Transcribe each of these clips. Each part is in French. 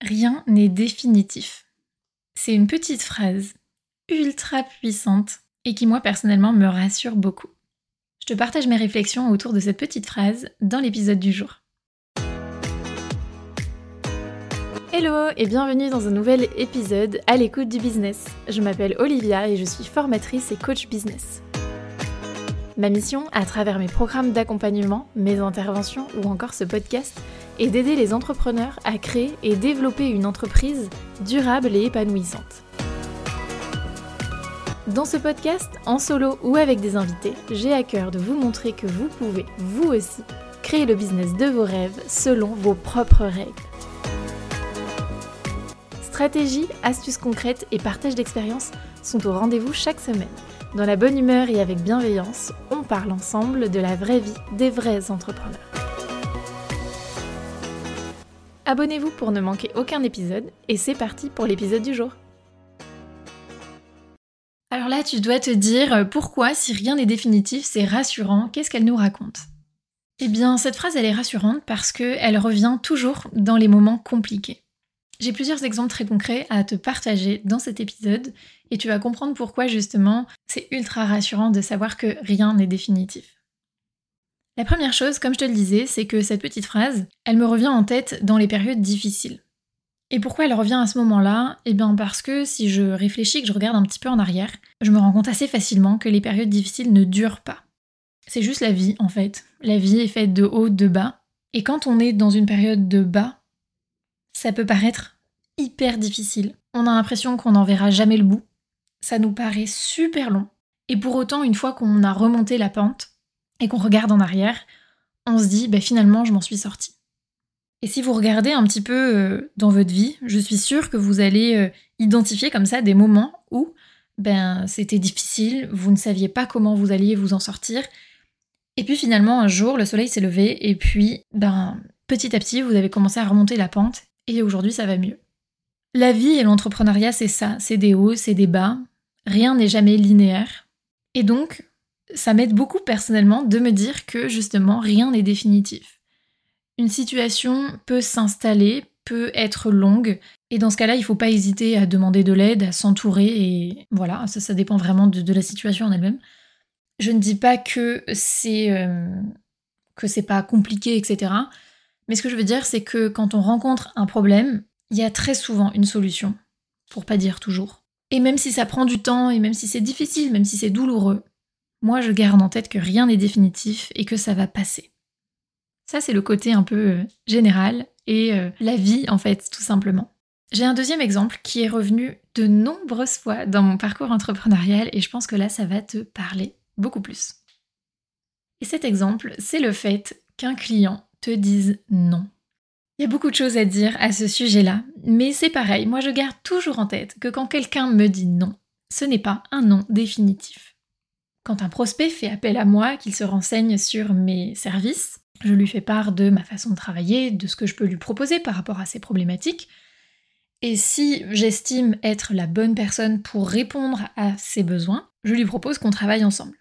Rien n'est définitif. C'est une petite phrase ultra puissante et qui moi personnellement me rassure beaucoup. Je te partage mes réflexions autour de cette petite phrase dans l'épisode du jour. Hello et bienvenue dans un nouvel épisode à l'écoute du business. Je m'appelle Olivia et je suis formatrice et coach business. Ma mission, à travers mes programmes d'accompagnement, mes interventions ou encore ce podcast, est d'aider les entrepreneurs à créer et développer une entreprise durable et épanouissante. Dans ce podcast, en solo ou avec des invités, j'ai à cœur de vous montrer que vous pouvez, vous aussi, créer le business de vos rêves selon vos propres règles. Stratégies, astuces concrètes et partage d'expériences sont au rendez-vous chaque semaine. Dans la bonne humeur et avec bienveillance, on parle ensemble de la vraie vie des vrais entrepreneurs. Abonnez-vous pour ne manquer aucun épisode et c'est parti pour l'épisode du jour. Alors là, tu dois te dire pourquoi, si rien n'est définitif, c'est rassurant, qu'est-ce qu'elle nous raconte? Eh bien, cette phrase, elle est rassurante parce qu'elle revient toujours dans les moments compliqués. J'ai plusieurs exemples très concrets à te partager dans cet épisode et tu vas comprendre pourquoi justement c'est ultra rassurant de savoir que rien n'est définitif. La première chose, comme je te le disais, c'est que cette petite phrase, elle me revient en tête dans les périodes difficiles. Et pourquoi elle revient à ce moment-là? Eh bien parce que si je réfléchis, que je regarde un petit peu en arrière, je me rends compte assez facilement que les périodes difficiles ne durent pas. C'est juste la vie en fait. La vie est faite de haut, de bas. Et quand on est dans une période de bas, ça peut paraître hyper difficile. On a l'impression qu'on n'en verra jamais le bout. Ça nous paraît super long. Et pour autant, une fois qu'on a remonté la pente et qu'on regarde en arrière, on se dit, bah, finalement, je m'en suis sortie. Et si vous regardez un petit peu euh, dans votre vie, je suis sûre que vous allez euh, identifier comme ça des moments où ben, c'était difficile, vous ne saviez pas comment vous alliez vous en sortir. Et puis finalement, un jour, le soleil s'est levé et puis, ben, petit à petit, vous avez commencé à remonter la pente et aujourd'hui, ça va mieux. La vie et l'entrepreneuriat, c'est ça, c'est des hauts, c'est des bas, rien n'est jamais linéaire. Et donc, ça m'aide beaucoup personnellement de me dire que justement, rien n'est définitif. Une situation peut s'installer, peut être longue, et dans ce cas-là, il ne faut pas hésiter à demander de l'aide, à s'entourer, et voilà, ça, dépend vraiment de, la situation en elle-même. Je ne dis pas que c'est euh, pas compliqué, etc. Mais ce que je veux dire, c'est que quand on rencontre un problème, il y a très souvent une solution, pour pas dire toujours. Et même si ça prend du temps, et même si c'est difficile, même si c'est douloureux, moi je garde en tête que rien n'est définitif et que ça va passer. Ça c'est le côté un peu euh, général et euh, la vie en fait, tout simplement. J'ai un deuxième exemple qui est revenu de nombreuses fois dans mon parcours entrepreneurial et je pense que là ça va te parler beaucoup plus. Et cet exemple, c'est le fait qu'un client te dise non. Il y a beaucoup de choses à dire à ce sujet-là, mais c'est pareil, moi je garde toujours en tête que quand quelqu'un me dit non, ce n'est pas un non définitif. Quand un prospect fait appel à moi, qu'il se renseigne sur mes services, je lui fais part de ma façon de travailler, de ce que je peux lui proposer par rapport à ses problématiques, et si j'estime être la bonne personne pour répondre à ses besoins, je lui propose qu'on travaille ensemble.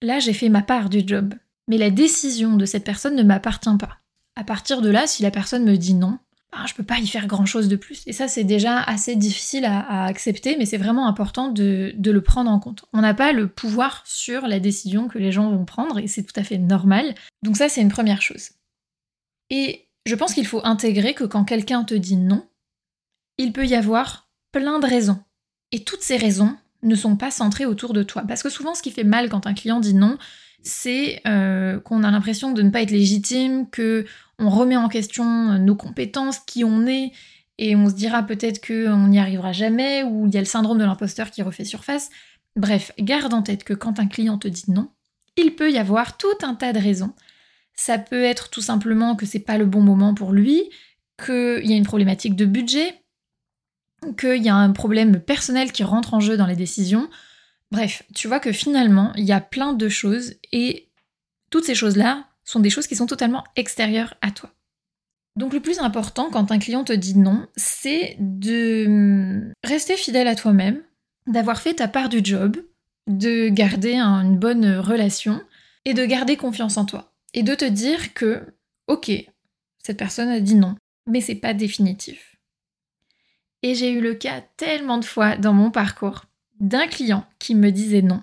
Là, j'ai fait ma part du job, mais la décision de cette personne ne m'appartient pas. À partir de là, si la personne me dit non, ben, je peux pas y faire grand chose de plus. Et ça, c'est déjà assez difficile à, accepter, mais c'est vraiment important de, le prendre en compte. On n'a pas le pouvoir sur la décision que les gens vont prendre, et c'est tout à fait normal. Donc ça, c'est une première chose. Et je pense qu'il faut intégrer que quand quelqu'un te dit non, il peut y avoir plein de raisons. Et toutes ces raisons ne sont pas centrées autour de toi. Parce que souvent, ce qui fait mal quand un client dit non, c'est euh, qu'on a l'impression de ne pas être légitime, que on remet en question nos compétences, qui on est, et on se dira peut-être qu'on n'y arrivera jamais, ou il y a le syndrome de l'imposteur qui refait surface. Bref, garde en tête que quand un client te dit non, il peut y avoir tout un tas de raisons. Ça peut être tout simplement que c'est pas le bon moment pour lui, qu'il y a une problématique de budget, qu'il y a un problème personnel qui rentre en jeu dans les décisions, Bref, tu vois que finalement, il y a plein de choses et toutes ces choses-là sont des choses qui sont totalement extérieures à toi. Donc le plus important quand un client te dit non, c'est de hum, rester fidèle à toi-même, d'avoir fait ta part du job, de garder une bonne relation et de garder confiance en toi. Et de te dire que, ok, cette personne a dit non, mais c'est pas définitif. Et j'ai eu le cas tellement de fois dans mon parcours d'un client qui me disait non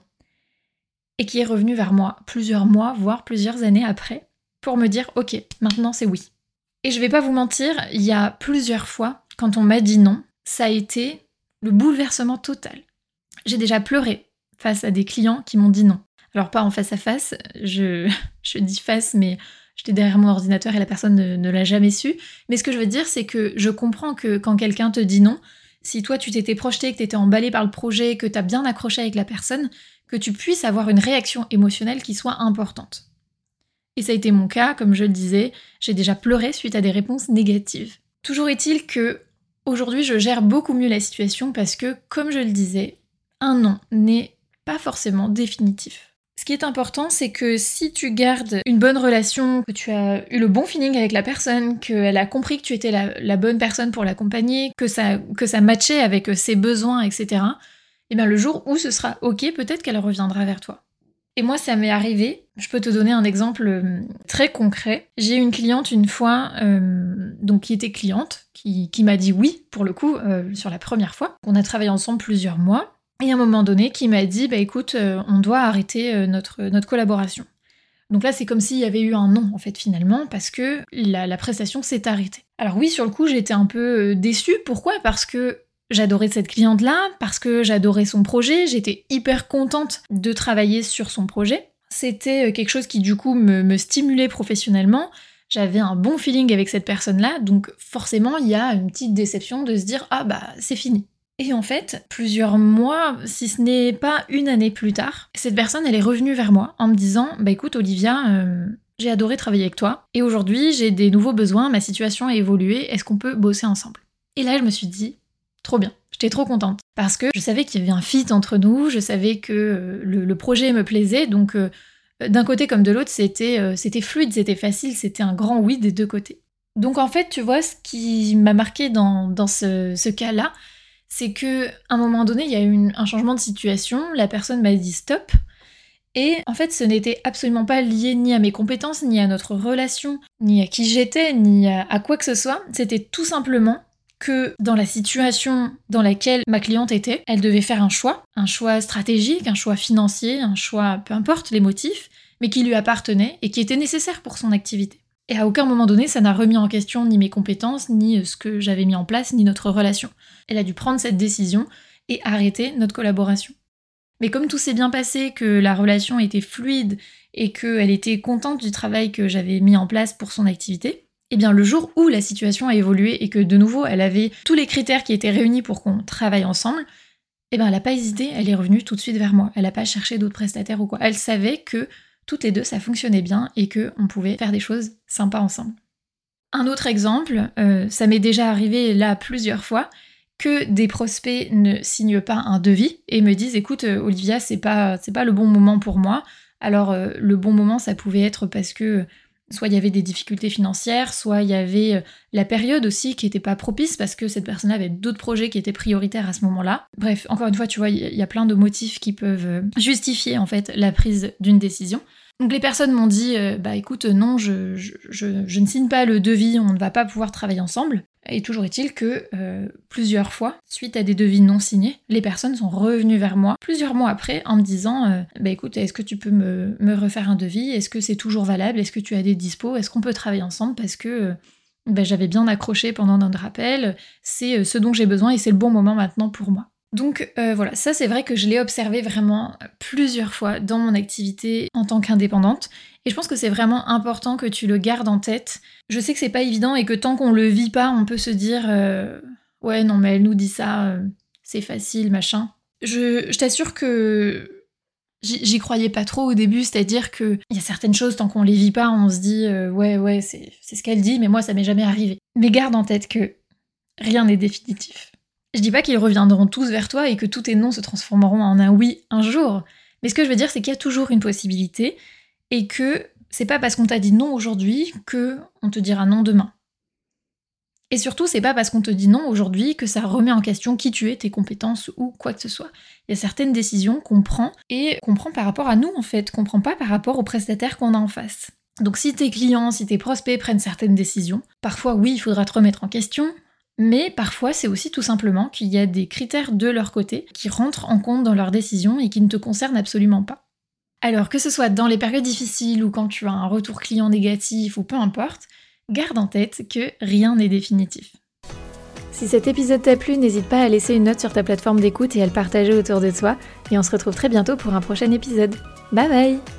et qui est revenu vers moi plusieurs mois, voire plusieurs années après, pour me dire ok, maintenant c'est oui. Et je vais pas vous mentir, il y a plusieurs fois, quand on m'a dit non, ça a été le bouleversement total. J'ai déjà pleuré face à des clients qui m'ont dit non. Alors pas en face à face, je, je dis face, mais j'étais derrière mon ordinateur et la personne ne, l'a jamais su. Mais ce que je veux dire, c'est que je comprends que quand quelqu'un te dit non, si toi tu t'étais projeté, que tu étais emballé par le projet, que tu as bien accroché avec la personne, que tu puisses avoir une réaction émotionnelle qui soit importante. Et ça a été mon cas, comme je le disais, j'ai déjà pleuré suite à des réponses négatives. Toujours est-il que aujourd'hui je gère beaucoup mieux la situation parce que, comme je le disais, un non n'est pas forcément définitif. Ce qui est important, c'est que si tu gardes une bonne relation, que tu as eu le bon feeling avec la personne, qu'elle a compris que tu étais la, bonne personne pour l'accompagner, que ça, que ça matchait avec ses besoins, etc., et eh bien le jour où ce sera OK, peut-être qu'elle reviendra vers toi. Et moi, ça m'est arrivé. Je peux te donner un exemple euh, très concret. J'ai une cliente une fois, euh, donc qui était cliente, qui, m'a dit oui, pour le coup, euh, sur la première fois. On a travaillé ensemble plusieurs mois. Et à un moment donné, qui m'a dit, bah écoute, euh, on doit arrêter euh, notre, notre collaboration. Donc là, c'est comme s'il y avait eu un non, en fait, finalement, parce que la, prestation s'est arrêtée. Alors oui, sur le coup, j'étais un peu euh, déçue. Pourquoi? Parce que j'adorais cette cliente-là, parce que j'adorais son projet, j'étais hyper contente de travailler sur son projet. C'était quelque chose qui, du coup, me, me stimulait professionnellement. J'avais un bon feeling avec cette personne-là, donc forcément, il y a une petite déception de se dire, ah bah, c'est fini. Et en fait, plusieurs mois, si ce n'est pas une année plus tard, cette personne, elle est revenue vers moi en me disant Bah écoute, Olivia, euh, j'ai adoré travailler avec toi, et aujourd'hui j'ai des nouveaux besoins, ma situation a évolué, est-ce qu'on peut bosser ensemble? Et là, je me suis dit Trop bien, j'étais trop contente, parce que je savais qu'il y avait un fit entre nous, je savais que euh, le, projet me plaisait, donc euh, d'un côté comme de l'autre, c'était fluide, c'était facile, c'était un grand oui des deux côtés. Donc en fait, tu vois, ce qui m'a marqué dans, ce cas-là, c'est que à un moment donné, il y a eu un changement de situation, la personne m'a dit stop. Et en fait, ce n'était absolument pas lié ni à mes compétences, ni à notre relation, ni à qui j'étais, ni à, quoi que ce soit. C'était tout simplement que dans la situation dans laquelle ma cliente était, elle devait faire un choix, un choix stratégique, un choix financier, un choix, peu importe les motifs, mais qui lui appartenait et qui était nécessaire pour son activité. Et à aucun moment donné, ça n'a remis en question ni mes compétences, ni ce que j'avais mis en place, ni notre relation. Elle a dû prendre cette décision et arrêter notre collaboration. Mais comme tout s'est bien passé, que la relation était fluide et qu'elle était contente du travail que j'avais mis en place pour son activité, eh bien le jour où la situation a évolué et que de nouveau elle avait tous les critères qui étaient réunis pour qu'on travaille ensemble, eh bien elle n'a pas hésité, elle est revenue tout de suite vers moi. Elle n'a pas cherché d'autres prestataires ou quoi. Elle savait que toutes les deux ça fonctionnait bien et qu'on pouvait faire des choses sympas ensemble. Un autre exemple, euh, ça m'est déjà arrivé là plusieurs fois, que des prospects ne signent pas un devis et me disent écoute euh, Olivia c'est pas c'est pas le bon moment pour moi. Alors euh, le bon moment ça pouvait être parce que soit il y avait des difficultés financières, soit il y avait euh, la période aussi qui n'était pas propice parce que cette personne avait d'autres projets qui étaient prioritaires à ce moment-là. Bref, encore une fois, tu vois, il y a plein de motifs qui peuvent justifier en fait la prise d'une décision. Donc les personnes m'ont dit, bah écoute, non, je, je, ne signe pas le devis, on ne va pas pouvoir travailler ensemble. Et toujours est-il que euh, plusieurs fois, suite à des devis non signés, les personnes sont revenues vers moi plusieurs mois après en me disant euh, Bah écoute, est-ce que tu peux me, refaire un devis? Est-ce que c'est toujours valable? Est-ce que tu as des dispos? Est-ce qu'on peut travailler ensemble? Parce que euh, bah, j'avais bien accroché pendant notre rappel, c'est ce dont j'ai besoin et c'est le bon moment maintenant pour moi. Donc voilà, ça c'est vrai que je l'ai observé vraiment plusieurs fois dans mon activité en tant qu'indépendante et je pense que c'est vraiment important que tu le gardes en tête. Je sais que c'est pas évident et que tant qu'on le vit pas, on peut se dire euh, ouais non mais elle nous dit ça, euh, c'est facile machin. Je, t'assure que j'y croyais pas trop au début, c'est-à-dire que il y a certaines choses tant qu'on les vit pas, on se dit euh, ouais ouais c'est ce qu'elle dit, mais moi ça m'est jamais arrivé. Mais garde en tête que rien n'est définitif. Je dis pas qu'ils reviendront tous vers toi et que tous tes noms se transformeront en un oui un jour. Mais ce que je veux dire, c'est qu'il y a toujours une possibilité et que c'est pas parce qu'on t'a dit non aujourd'hui que on te dira non demain. Et surtout, c'est pas parce qu'on te dit non aujourd'hui que ça remet en question qui tu es, tes compétences ou quoi que ce soit. Il y a certaines décisions qu'on prend et qu'on prend par rapport à nous en fait, qu'on prend pas par rapport aux prestataires qu'on a en face. Donc si tes clients, si tes prospects prennent certaines décisions, parfois oui, il faudra te remettre en question, Mais parfois, c'est aussi tout simplement qu'il y a des critères de leur côté qui rentrent en compte dans leurs décisions et qui ne te concernent absolument pas. Alors que ce soit dans les périodes difficiles ou quand tu as un retour client négatif ou peu importe, garde en tête que rien n'est définitif. Si cet épisode t'a plu, n'hésite pas à laisser une note sur ta plateforme d'écoute et à le partager autour de toi. Et on se retrouve très bientôt pour un prochain épisode. Bye bye